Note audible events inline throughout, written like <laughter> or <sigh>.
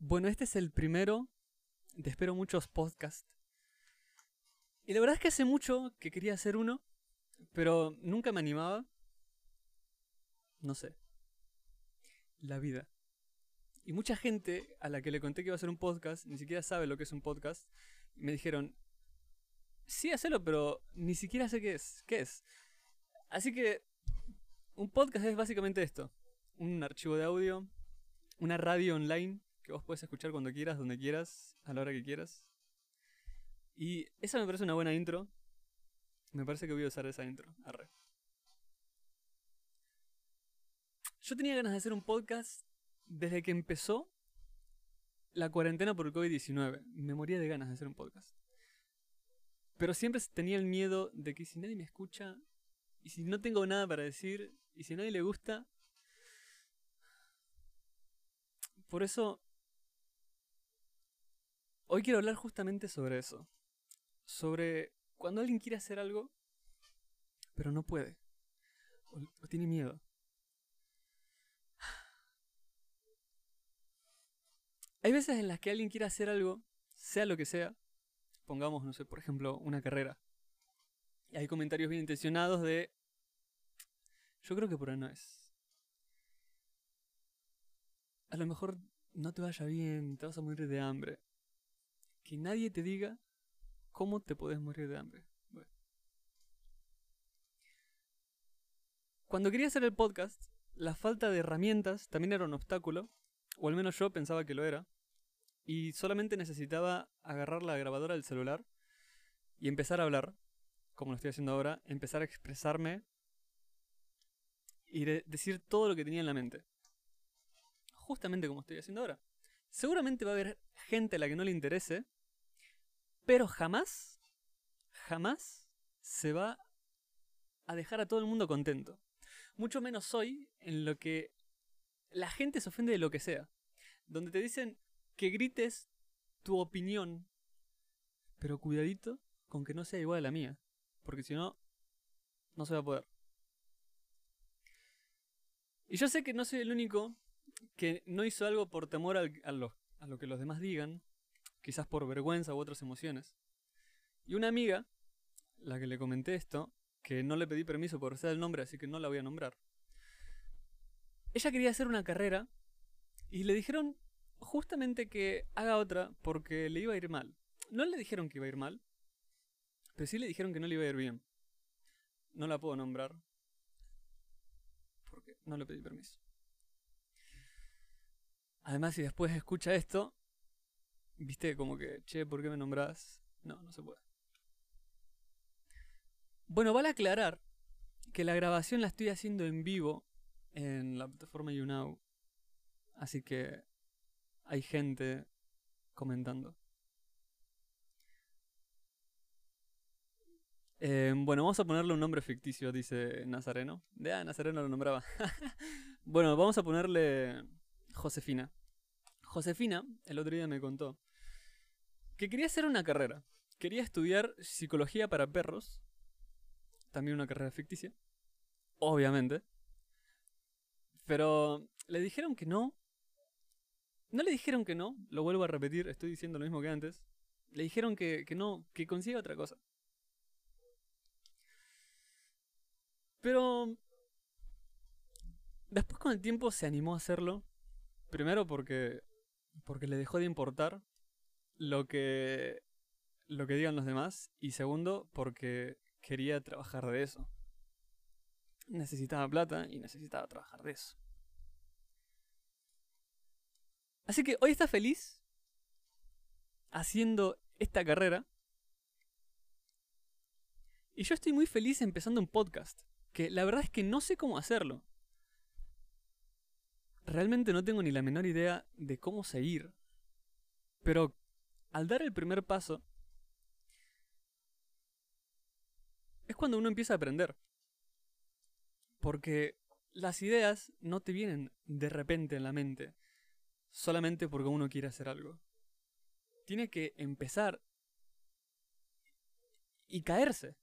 Bueno, este es el primero de espero muchos podcasts. Y la verdad es que hace mucho que quería hacer uno, pero nunca me animaba. No sé. La vida. Y mucha gente a la que le conté que iba a hacer un podcast, ni siquiera sabe lo que es un podcast. Me dijeron, sí, hacelo, pero ni siquiera sé qué es. ¿Qué es? Así que un podcast es básicamente esto. Un archivo de audio, una radio online que vos puedes escuchar cuando quieras, donde quieras, a la hora que quieras. Y esa me parece una buena intro. Me parece que voy a usar esa intro. Arre. Yo tenía ganas de hacer un podcast desde que empezó la cuarentena por el COVID-19. Me moría de ganas de hacer un podcast. Pero siempre tenía el miedo de que si nadie me escucha, y si no tengo nada para decir, y si a nadie le gusta... Por eso Hoy quiero hablar justamente sobre eso. Sobre cuando alguien quiere hacer algo, pero no puede. O, tiene miedo. Hay veces en las que alguien quiere hacer algo, sea lo que sea. Pongamos, no sé, por ejemplo, una carrera. Y hay comentarios bien intencionados de... Yo creo que por ahí no es. A lo mejor no te vaya bien, te vas a morir de hambre que nadie te diga cómo te puedes morir de hambre. Cuando quería hacer el podcast, la falta de herramientas también era un obstáculo, o al menos yo pensaba que lo era, y solamente necesitaba agarrar la grabadora del celular y empezar a hablar, como lo estoy haciendo ahora, empezar a expresarme y decir todo lo que tenía en la mente. Justamente como estoy haciendo ahora. Seguramente va a haber gente a la que no le interese, pero jamás, jamás se va a dejar a todo el mundo contento. Mucho menos hoy en lo que la gente se ofende de lo que sea. Donde te dicen que grites tu opinión, pero cuidadito con que no sea igual a la mía. Porque si no, no se va a poder. Y yo sé que no soy el único que no hizo algo por temor a, lo, a lo que los demás digan, quizás por vergüenza u otras emociones. Y una amiga, la que le comenté esto, que no le pedí permiso por ser el nombre, así que no la voy a nombrar. Ella quería hacer una carrera y le dijeron justamente que haga otra porque le iba a ir mal. No le dijeron que iba a ir mal, pero sí le dijeron que no le iba a ir bien. No la puedo nombrar porque no le pedí permiso. Además, si después escucha esto, Viste, como que, che, ¿por qué me nombrás? No, no se puede. Bueno, vale aclarar que la grabación la estoy haciendo en vivo en la plataforma YouNow. Así que hay gente comentando. Eh, bueno, vamos a ponerle un nombre ficticio, dice Nazareno. De ah, Nazareno lo nombraba. <laughs> bueno, vamos a ponerle Josefina. Josefina, el otro día me contó que quería hacer una carrera. Quería estudiar psicología para perros. También una carrera ficticia. Obviamente. Pero le dijeron que no. No le dijeron que no, lo vuelvo a repetir, estoy diciendo lo mismo que antes. Le dijeron que, que no, que consiga otra cosa. Pero después con el tiempo se animó a hacerlo. Primero porque porque le dejó de importar lo que, lo que digan los demás. Y segundo, porque quería trabajar de eso. Necesitaba plata y necesitaba trabajar de eso. Así que hoy está feliz haciendo esta carrera. Y yo estoy muy feliz empezando un podcast. Que la verdad es que no sé cómo hacerlo. Realmente no tengo ni la menor idea de cómo seguir. Pero al dar el primer paso, es cuando uno empieza a aprender. Porque las ideas no te vienen de repente en la mente, solamente porque uno quiere hacer algo. Tiene que empezar y caerse.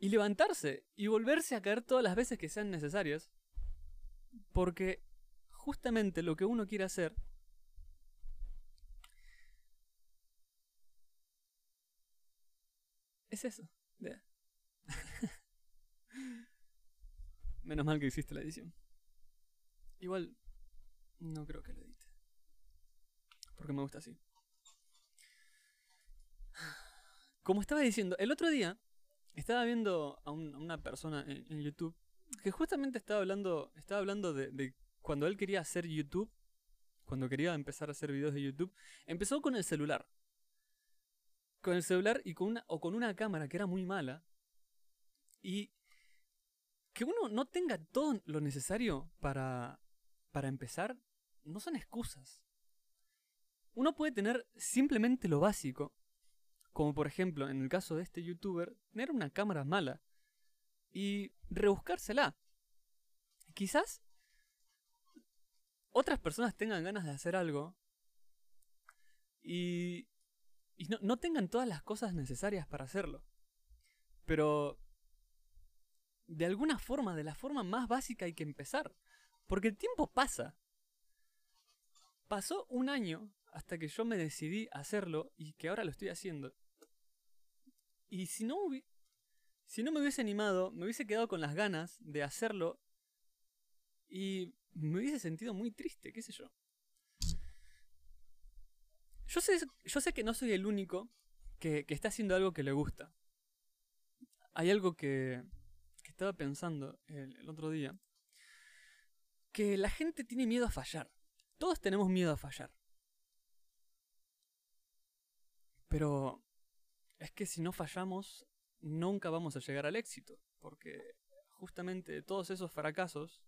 Y levantarse y volverse a caer todas las veces que sean necesarias. Porque justamente lo que uno quiere hacer es eso. <laughs> Menos mal que hiciste la edición. Igual, no creo que lo edite. Porque me gusta así. Como estaba diciendo, el otro día estaba viendo a, una persona en, YouTube que justamente estaba hablando, estaba hablando de, cuando él quería hacer YouTube, cuando quería empezar a hacer videos de YouTube, empezó con el celular. Con el celular y con una, o con una cámara que era muy mala. Y que uno no tenga todo lo necesario para, para empezar, no son excusas. Uno puede tener simplemente lo básico, como por ejemplo en el caso de este youtuber, tener una cámara mala y rebuscársela. Quizás otras personas tengan ganas de hacer algo y, y no, no tengan todas las cosas necesarias para hacerlo. Pero de alguna forma, de la forma más básica hay que empezar. Porque el tiempo pasa. Pasó un año hasta que yo me decidí a hacerlo y que ahora lo estoy haciendo. Y si no, si no me hubiese animado, me hubiese quedado con las ganas de hacerlo y me hubiese sentido muy triste, qué sé yo. Yo sé, yo sé que no soy el único que, que está haciendo algo que le gusta. Hay algo que, que estaba pensando el, otro día. Que la gente tiene miedo a fallar. Todos tenemos miedo a fallar. Pero es que si no fallamos, nunca vamos a llegar al éxito. Porque justamente de todos esos fracasos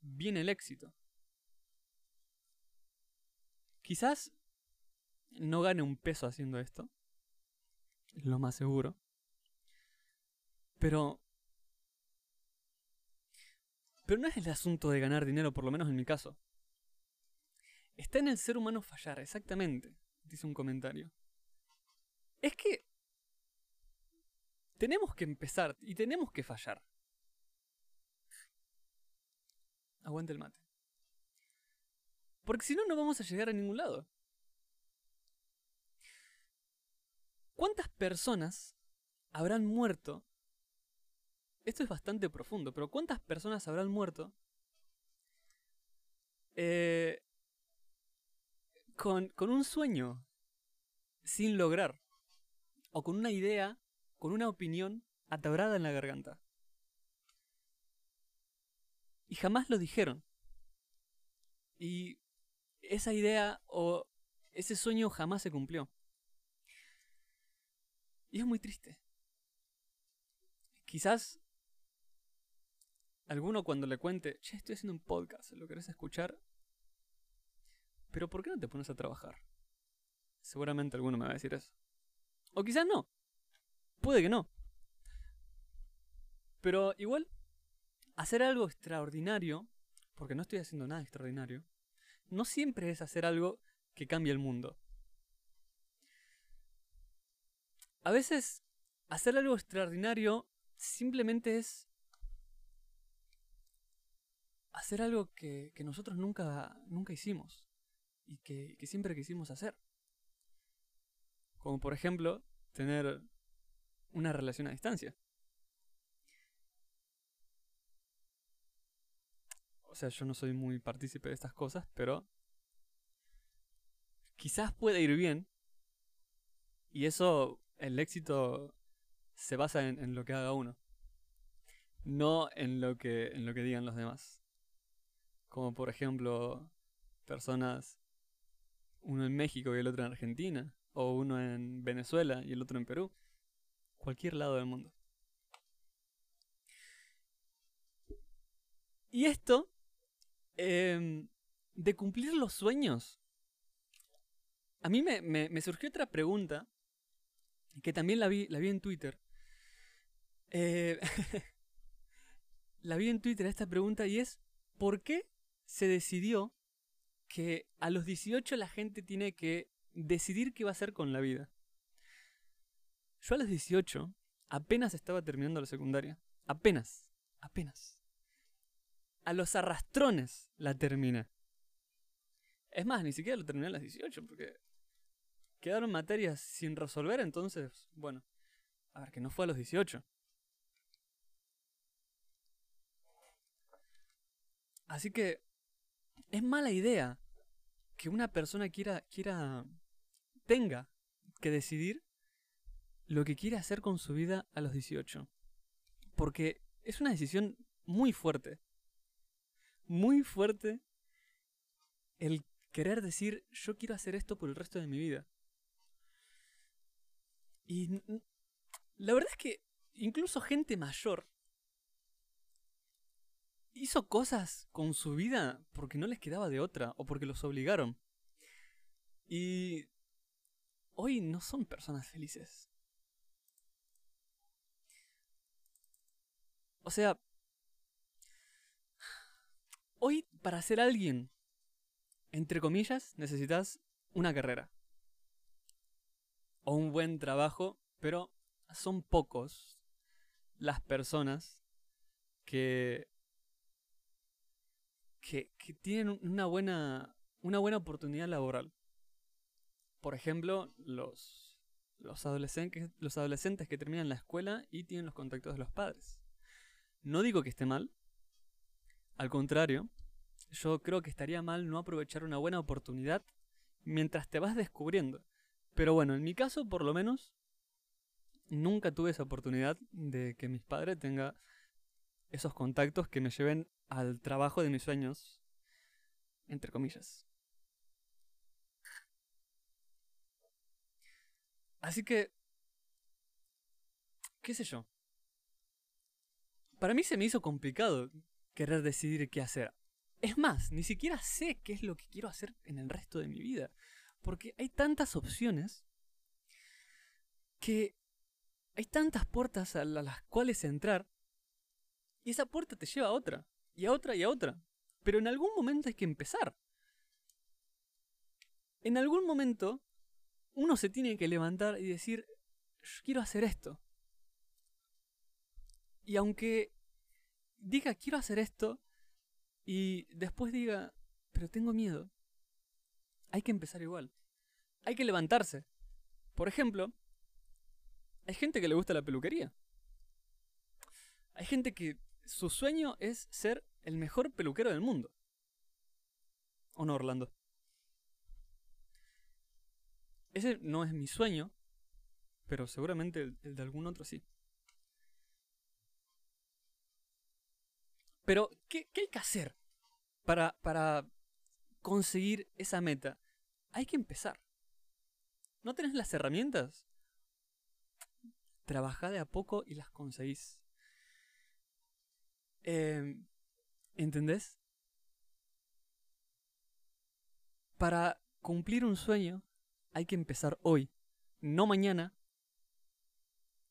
viene el éxito. Quizás no gane un peso haciendo esto. Lo más seguro. Pero pero no es el asunto de ganar dinero, por lo menos en mi caso. Está en el ser humano fallar, exactamente, dice un comentario. Es que tenemos que empezar y tenemos que fallar. Aguante el mate. Porque si no, no vamos a llegar a ningún lado. ¿Cuántas personas habrán muerto esto es bastante profundo, pero ¿cuántas personas habrán muerto eh, con, con un sueño sin lograr? O con una idea, con una opinión atabrada en la garganta. Y jamás lo dijeron. Y esa idea o ese sueño jamás se cumplió. Y es muy triste. Quizás alguno cuando le cuente, che, estoy haciendo un podcast, ¿lo querés escuchar? Pero ¿por qué no te pones a trabajar? Seguramente alguno me va a decir eso. O quizás no. Puede que no. Pero igual, hacer algo extraordinario, porque no estoy haciendo nada extraordinario, no siempre es hacer algo que cambie el mundo. A veces, hacer algo extraordinario simplemente es hacer algo que, nosotros nunca, nunca hicimos y que, que siempre quisimos hacer. Como por ejemplo, tener una relación a distancia. O sea, yo no soy muy partícipe de estas cosas, pero quizás pueda ir bien. Y eso, el éxito se basa en, lo que haga uno. No en lo que, en lo que digan los demás como por ejemplo personas, uno en México y el otro en Argentina, o uno en Venezuela y el otro en Perú, cualquier lado del mundo. Y esto, em, de cumplir los sueños, a mí me, me, surgió otra pregunta, que también la vi, la vi en Twitter. Eh, <laughs> la vi en Twitter esta pregunta y es, ¿por qué se decidió que a los 18 la gente tiene que decidir qué va a hacer con la vida. Yo a los 18 apenas estaba terminando la secundaria. Apenas, apenas. a los arrastrones la terminé. Es más, ni siquiera lo terminé a las 18 porque quedaron materias sin resolver, entonces, bueno, a ver, que no fue a los 18. Así que es mala idea que una persona quiera, quiera, tenga que decidir lo que quiere hacer con su vida a los 18. Porque es una decisión muy fuerte. Muy fuerte el querer decir, yo quiero hacer esto por el resto de mi vida. Y la verdad es que incluso gente mayor hizo cosas con su vida porque no les quedaba de otra o porque los obligaron. Y hoy no son personas felices. O sea, hoy para ser alguien, entre comillas, necesitas una carrera. O un buen trabajo, pero son pocos las personas que, que, tienen una buena, una buena oportunidad laboral. Por ejemplo, los, los, adolescentes, los adolescentes que terminan la escuela y tienen los contactos de los padres. No digo que esté mal, al contrario, yo creo que estaría mal no aprovechar una buena oportunidad mientras te vas descubriendo. Pero bueno, en mi caso, por lo menos, nunca tuve esa oportunidad de que mis padres tengan esos contactos que me lleven al trabajo de mis sueños, entre comillas. Así que, qué sé yo. Para mí se me hizo complicado querer decidir qué hacer. Es más, ni siquiera sé qué es lo que quiero hacer en el resto de mi vida. Porque hay tantas opciones que hay tantas puertas a las cuales entrar y esa puerta te lleva a otra, y a otra y a otra. Pero en algún momento hay que empezar. En algún momento uno se tiene que levantar y decir, yo quiero hacer esto. Y aunque diga quiero hacer esto y después diga, pero tengo miedo, hay que empezar igual. Hay que levantarse. Por ejemplo, hay gente que le gusta la peluquería. Hay gente que su sueño es ser el mejor peluquero del mundo. ¿O no, Orlando? Ese no es mi sueño, pero seguramente el, de algún otro sí. Pero, ¿qué, hay que hacer para, para conseguir esa meta? Hay que empezar. ¿No tenés las herramientas? Trabajá de a poco y las conseguís. Em, ¿Entendés? Para cumplir un sueño hay que empezar hoy, no mañana.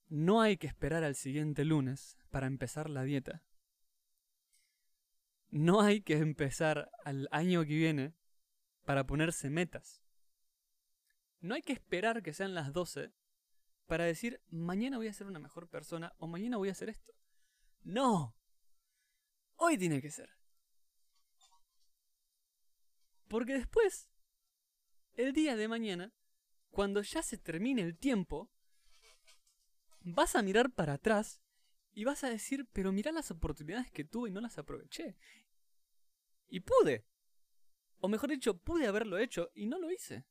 No hay que esperar al siguiente lunes para empezar la dieta. No hay que empezar al año que viene para ponerse metas. No hay que esperar que sean las 12 para decir, mañana voy a ser una mejor persona o mañana voy a hacer esto. No. Hoy tiene que ser. Porque después, el día de mañana, cuando ya se termine el tiempo, vas a mirar para atrás y vas a decir, pero mira las oportunidades que tuve y no las aproveché. Y pude. O mejor dicho, pude haberlo hecho y no lo hice.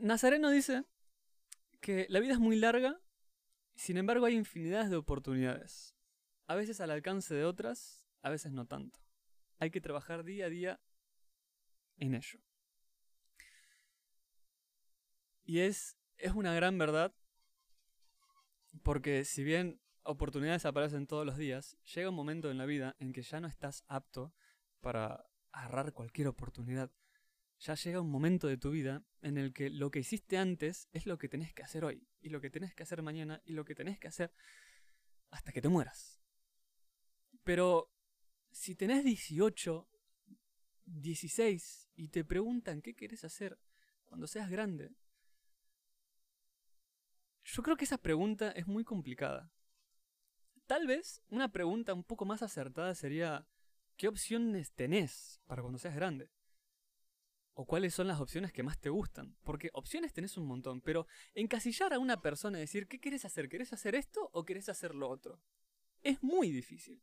Nazareno dice que la vida es muy larga, sin embargo hay infinidades de oportunidades. A veces al alcance de otras, a veces no tanto. Hay que trabajar día a día en ello. Y es, es una gran verdad porque si bien oportunidades aparecen todos los días, llega un momento en la vida en que ya no estás apto para agarrar cualquier oportunidad. Ya llega un momento de tu vida en el que lo que hiciste antes es lo que tenés que hacer hoy, y lo que tenés que hacer mañana, y lo que tenés que hacer hasta que te mueras. Pero si tenés 18, 16 y te preguntan qué querés hacer cuando seas grande, yo creo que esa pregunta es muy complicada. Tal vez una pregunta un poco más acertada sería, ¿qué opciones tenés para cuando seas grande? ¿O cuáles son las opciones que más te gustan? Porque opciones tenés un montón, pero encasillar a una persona y decir, ¿qué querés hacer? ¿Querés hacer esto o querés hacer lo otro? Es muy difícil.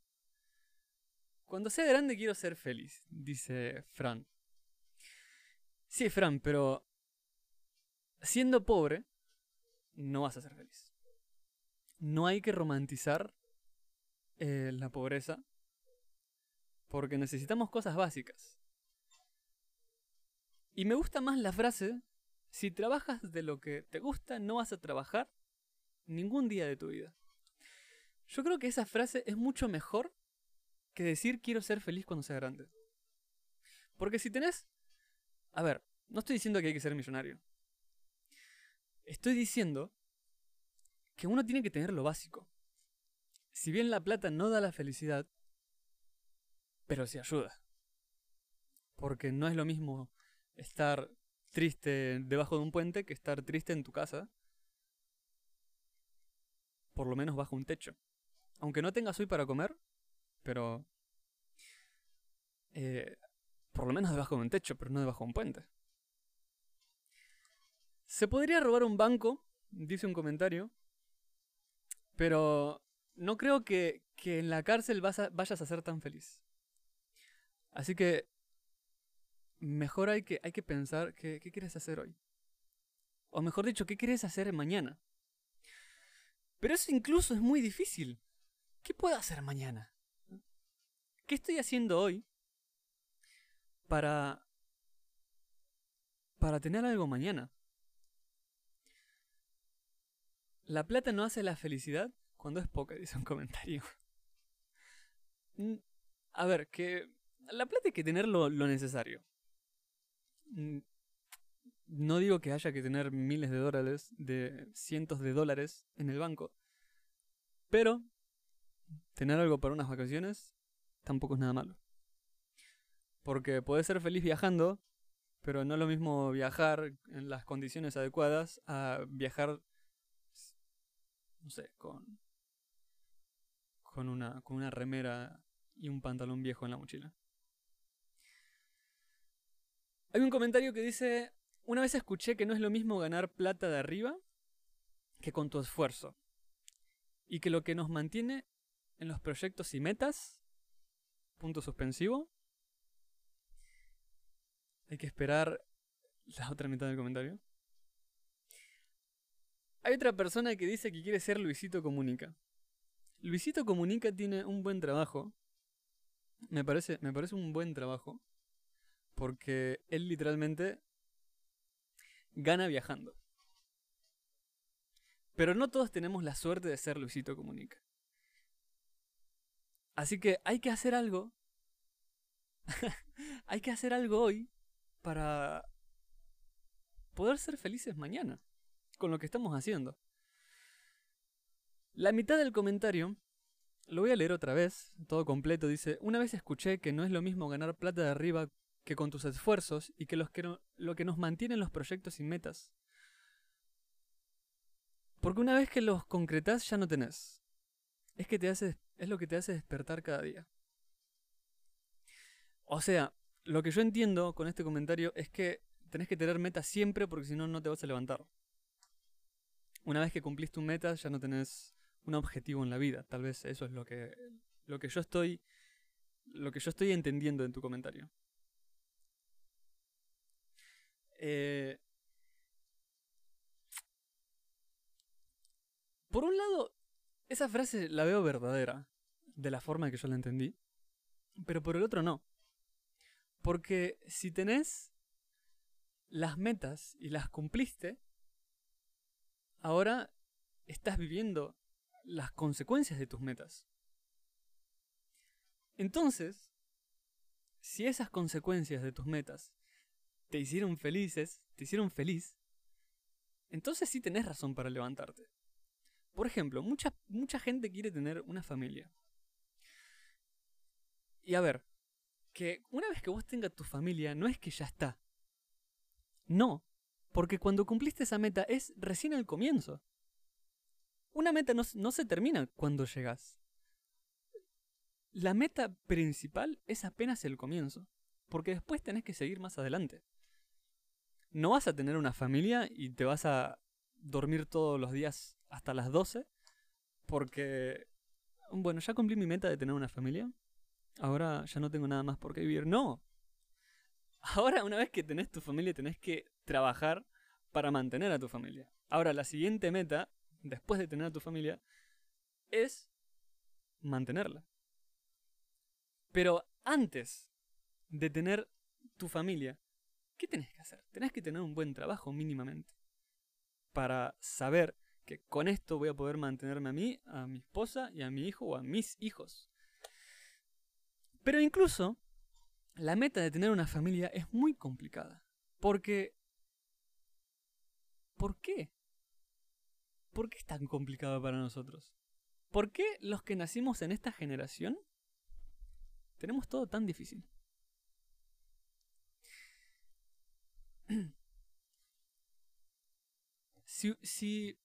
Cuando sea grande quiero ser feliz, dice Fran. Sí, Fran, pero siendo pobre, no vas a ser feliz. No hay que romantizar eh, la pobreza porque necesitamos cosas básicas. Y me gusta más la frase, si trabajas de lo que te gusta, no vas a trabajar ningún día de tu vida. Yo creo que esa frase es mucho mejor que decir quiero ser feliz cuando sea grande. Porque si tenés... A ver, no estoy diciendo que hay que ser millonario. Estoy diciendo que uno tiene que tener lo básico. Si bien la plata no da la felicidad, pero sí ayuda. Porque no es lo mismo estar triste debajo de un puente que estar triste en tu casa. Por lo menos bajo un techo. Aunque no tengas hoy para comer, pero... Eh, por lo menos debajo de un techo, pero no debajo de un puente. Se podría robar un banco, dice un comentario, pero no creo que, que en la cárcel vayas a ser tan feliz. Así que mejor hay que, hay que pensar qué, qué quieres hacer hoy. O mejor dicho, qué quieres hacer mañana. Pero eso incluso es muy difícil. ¿Qué puedo hacer mañana? ¿Qué estoy haciendo hoy para para tener algo mañana? La plata no hace la felicidad cuando es poca, dice un comentario. Mm, a ver, que la plata hay que tener lo, necesario. Mm, no digo que haya que tener miles de dólares, de cientos de dólares en el banco. Pero tener algo para unas vacaciones tampoco es nada malo. Porque puedes ser feliz viajando, pero no es lo mismo viajar en las condiciones adecuadas a viajar no sé, con, con, una, con una remera y un pantalón viejo en la mochila. Hay un comentario que dice, una vez escuché que no es lo mismo ganar plata de arriba que con tu esfuerzo. Y que lo que nos mantiene en los proyectos y metas, punto suspensivo, hay que esperar la otra mitad del comentario. Hay otra persona que dice que quiere ser Luisito Comunica. Luisito Comunica tiene un buen trabajo. Me parece, me parece un buen trabajo. Porque él literalmente gana viajando. Pero no todos tenemos la suerte de ser Luisito Comunica. Así que hay que hacer algo. <laughs> hay que hacer algo hoy para poder ser felices mañana con lo que estamos haciendo. La mitad del comentario, lo voy a leer otra vez, todo completo, dice, una vez escuché que no es lo mismo ganar plata de arriba que con tus esfuerzos y que, lo que nos mantiene en los proyectos y metas. Porque una vez que los concretas ya no tenés. Es, que te hace, es lo que te hace despertar cada día. O sea, lo que yo entiendo con este comentario es que tenés que tener metas siempre porque si no, no te vas a levantar una vez que cumplís tu meta ya no tenés un objetivo en la vida. Tal vez eso es lo que, lo que yo estoy lo que yo estoy entendiendo en tu comentario. Eh, por un lado, esa frase la veo verdadera, de la forma que yo la entendí, pero por el otro no. Porque si tenés las metas y las cumpliste, ahora estás viviendo las consecuencias de tus metas. Entonces, si esas consecuencias de tus metas te hicieron felices, te hicieron feliz, entonces sí tenés razón para levantarte. Por ejemplo, mucha, mucha gente quiere tener una familia. Y a ver, que una vez que vos tengas tu familia, no es que ya está. No, porque cuando cumpliste esa meta es recién el comienzo. Una meta no, se termina cuando llegas. la meta principal es apenas el comienzo, porque después tenés que seguir más adelante. No vas a tener una familia y te vas a dormir todos los días hasta las 12, porque, bueno, ya cumplí mi meta de tener una familia, ahora ya no tengo nada más por qué vivir. No. Ahora, una vez que tenés tu familia, tenés que trabajar para mantener a tu familia. Ahora, la siguiente meta, después de tener a tu familia, es mantenerla. Pero antes de tener tu familia, ¿qué tenés que hacer? Tenés que tener un buen trabajo mínimamente. Para saber que con esto voy a poder mantenerme a mí, a mi esposa y a mi hijo o a mis hijos. Pero incluso la meta de tener una familia es muy complicada. Porque... ¿Por qué? ¿Por qué es tan complicado para nosotros? ¿Por qué los que nacimos en esta generación tenemos todo tan difícil? <clears throat> Si.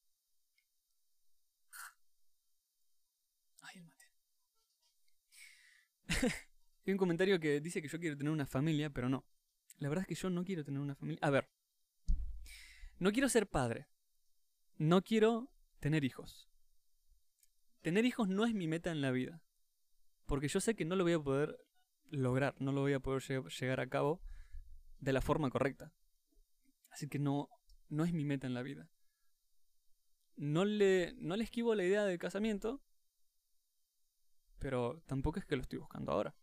<laughs> Hay un comentario que dice que yo quiero tener una familia, pero no. La verdad es que yo no quiero tener una familia. A ver. No quiero ser padre. No quiero tener hijos. Tener hijos no es mi meta en la vida. Porque yo sé que no lo voy a poder lograr, no lo voy a poder llegar a cabo de la forma correcta. Así que no, no es mi meta en la vida. No le, no le esquivo la idea del casamiento, pero tampoco es que lo estoy buscando ahora.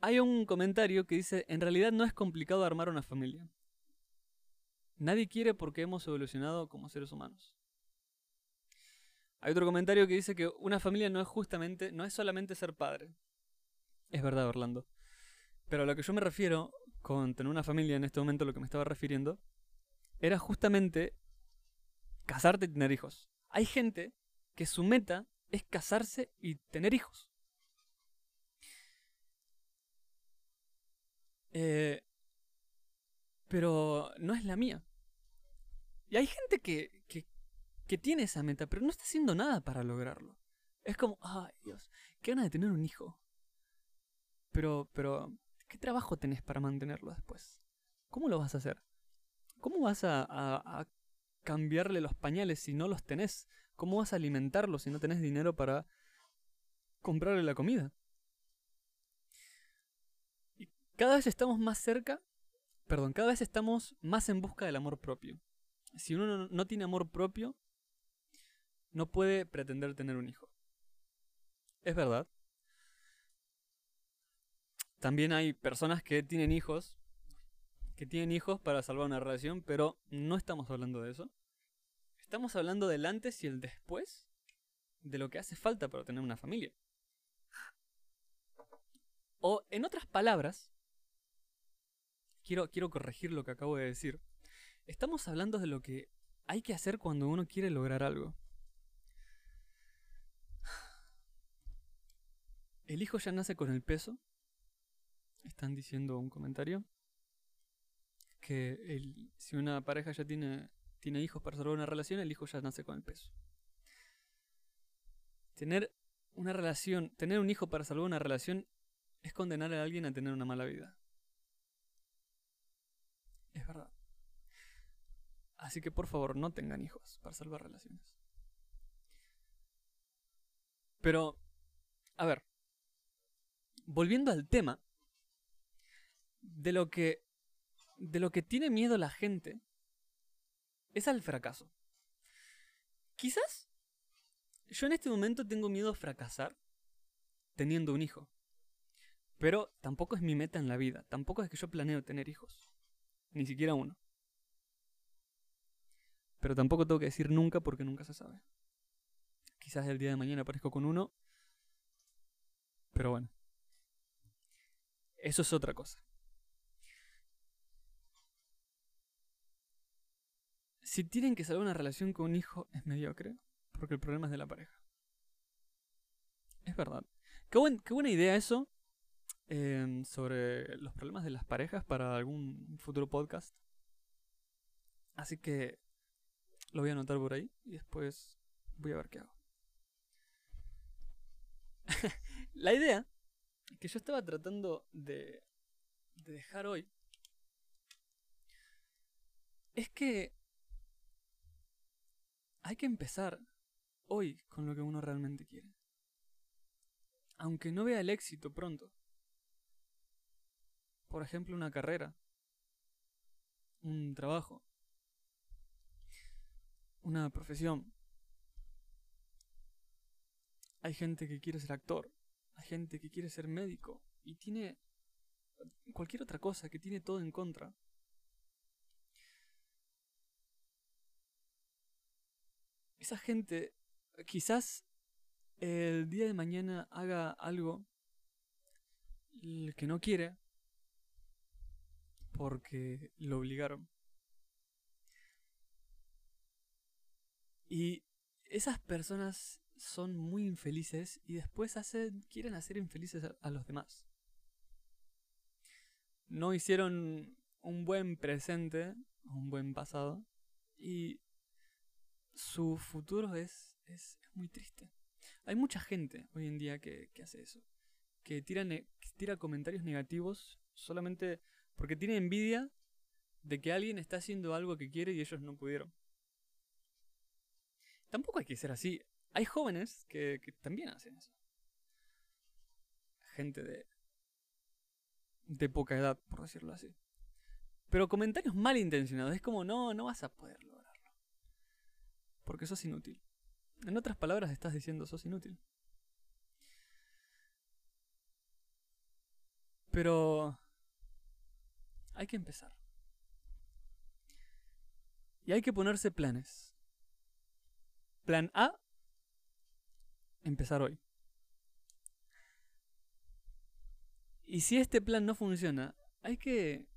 Hay un comentario que dice, en realidad no es complicado armar una familia. Nadie quiere porque hemos evolucionado como seres humanos. Hay otro comentario que dice que una familia no es justamente, no es solamente ser padre. Es verdad, Orlando. Pero a lo que yo me refiero con tener una familia en este momento, lo que me estaba refiriendo, era justamente casarte y tener hijos. Hay gente que su meta es casarse y tener hijos. Eh, pero no es la mía. Y hay gente que, que, que tiene esa meta, pero no está haciendo nada para lograrlo. Es como, ay Dios, qué gana de tener un hijo. Pero, pero, ¿qué trabajo tenés para mantenerlo después? ¿Cómo lo vas a hacer? ¿Cómo vas a, a, a cambiarle los pañales si no los tenés? ¿Cómo vas a alimentarlo si no tenés dinero para comprarle la comida? Cada vez estamos más cerca, perdón, cada vez estamos más en busca del amor propio. Si uno no tiene amor propio, no puede pretender tener un hijo. Es verdad. También hay personas que tienen hijos, que tienen hijos para salvar una relación, pero no estamos hablando de eso. Estamos hablando del antes y el después de lo que hace falta para tener una familia. O en otras palabras, quiero, quiero corregir lo que acabo de decir. Estamos hablando de lo que hay que hacer cuando uno quiere lograr algo. El hijo ya nace con el peso. Están diciendo un comentario. Que si una pareja ya tiene tiene hijos para salvar una relación, el hijo ya nace con el peso. Tener una relación, tener un hijo para salvar una relación es condenar a alguien a tener una mala vida. Es verdad. Así que por favor no tengan hijos para salvar relaciones. Pero, a ver, volviendo al tema de lo que de lo que tiene miedo la gente es al fracaso. Quizás yo en este momento tengo miedo a fracasar teniendo un hijo. Pero tampoco es mi meta en la vida. Tampoco es que yo planeo tener hijos. Ni siquiera uno. Pero tampoco tengo que decir nunca porque nunca se sabe. Quizás el día de mañana aparezco con uno. Pero bueno. Eso es otra cosa. si tienen que salvar una relación con un hijo es mediocre, porque el problema es de la pareja. Es verdad. Qué, buena idea eso em, sobre los problemas de las parejas para algún futuro podcast. Así que Lo voy a anotar por ahí y después voy a ver qué hago. <laughs> la idea que yo estaba tratando de, de dejar hoy es que hay que empezar hoy con lo que uno realmente quiere. Aunque no vea el éxito pronto. Por ejemplo, una carrera, un trabajo, una profesión. Hay gente que quiere ser actor, hay gente que quiere ser médico y tiene cualquier otra cosa que tiene todo en contra. Esa gente quizás el día de mañana haga algo que no quiere porque lo obligaron. Y esas personas son muy infelices y después hacen, quieren hacer infelices a, los demás. No hicieron un buen presente, un buen pasado, y su futuro es, es, muy triste. Hay mucha gente hoy en día que, hace eso, que que tira comentarios negativos solamente porque tiene envidia de que alguien está haciendo algo que quiere y ellos no pudieron. Tampoco hay que ser así. Hay jóvenes que, también hacen eso. Gente de, de poca edad, por decirlo así. Pero comentarios malintencionados. Es como, no, no vas a poder lograrlo. Porque sos inútil. En otras palabras, estás diciendo, sos inútil. Pero hay que empezar. Y hay que ponerse planes. Plan A, empezar hoy. Y si este plan no funciona, hay que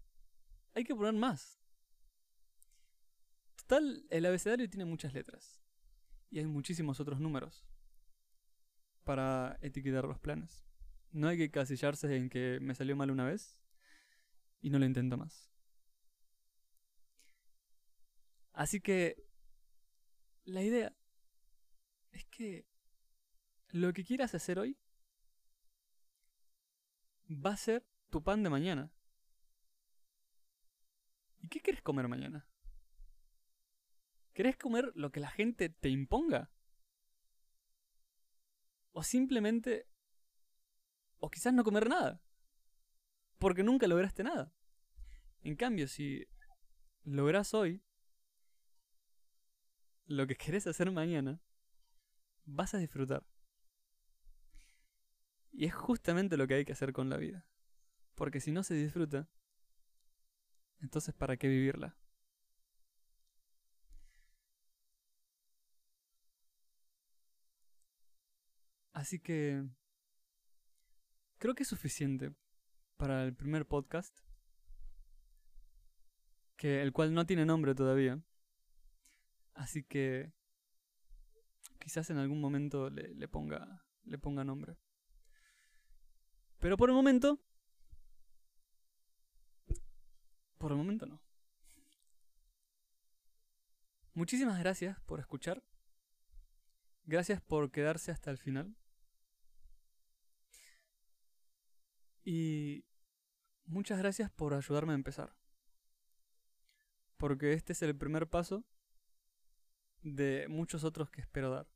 hay que poner más. Total, el abecedario tiene muchas letras y hay muchísimos otros números para etiquetar los planes. No hay que casillarse en que me salió mal una vez y no lo intento más. Así que la idea es que lo que quieras hacer hoy va a ser tu pan de mañana. ¿Y qué quieres comer mañana? ¿Querés comer lo que la gente te imponga? O simplemente... O quizás no comer nada. Porque nunca lograste nada. En cambio, si logras hoy lo que querés hacer mañana, vas a disfrutar. Y es justamente lo que hay que hacer con la vida. Porque si no se disfruta, entonces ¿para qué vivirla? Así que creo que es suficiente para el primer podcast, que el cual no tiene nombre todavía. Así que quizás en algún momento le, ponga, le ponga nombre. Pero por el momento... Por el momento no. Muchísimas gracias por escuchar. Gracias por quedarse hasta el final. Y muchas gracias por ayudarme a empezar. Porque este es el primer paso de muchos otros que espero dar.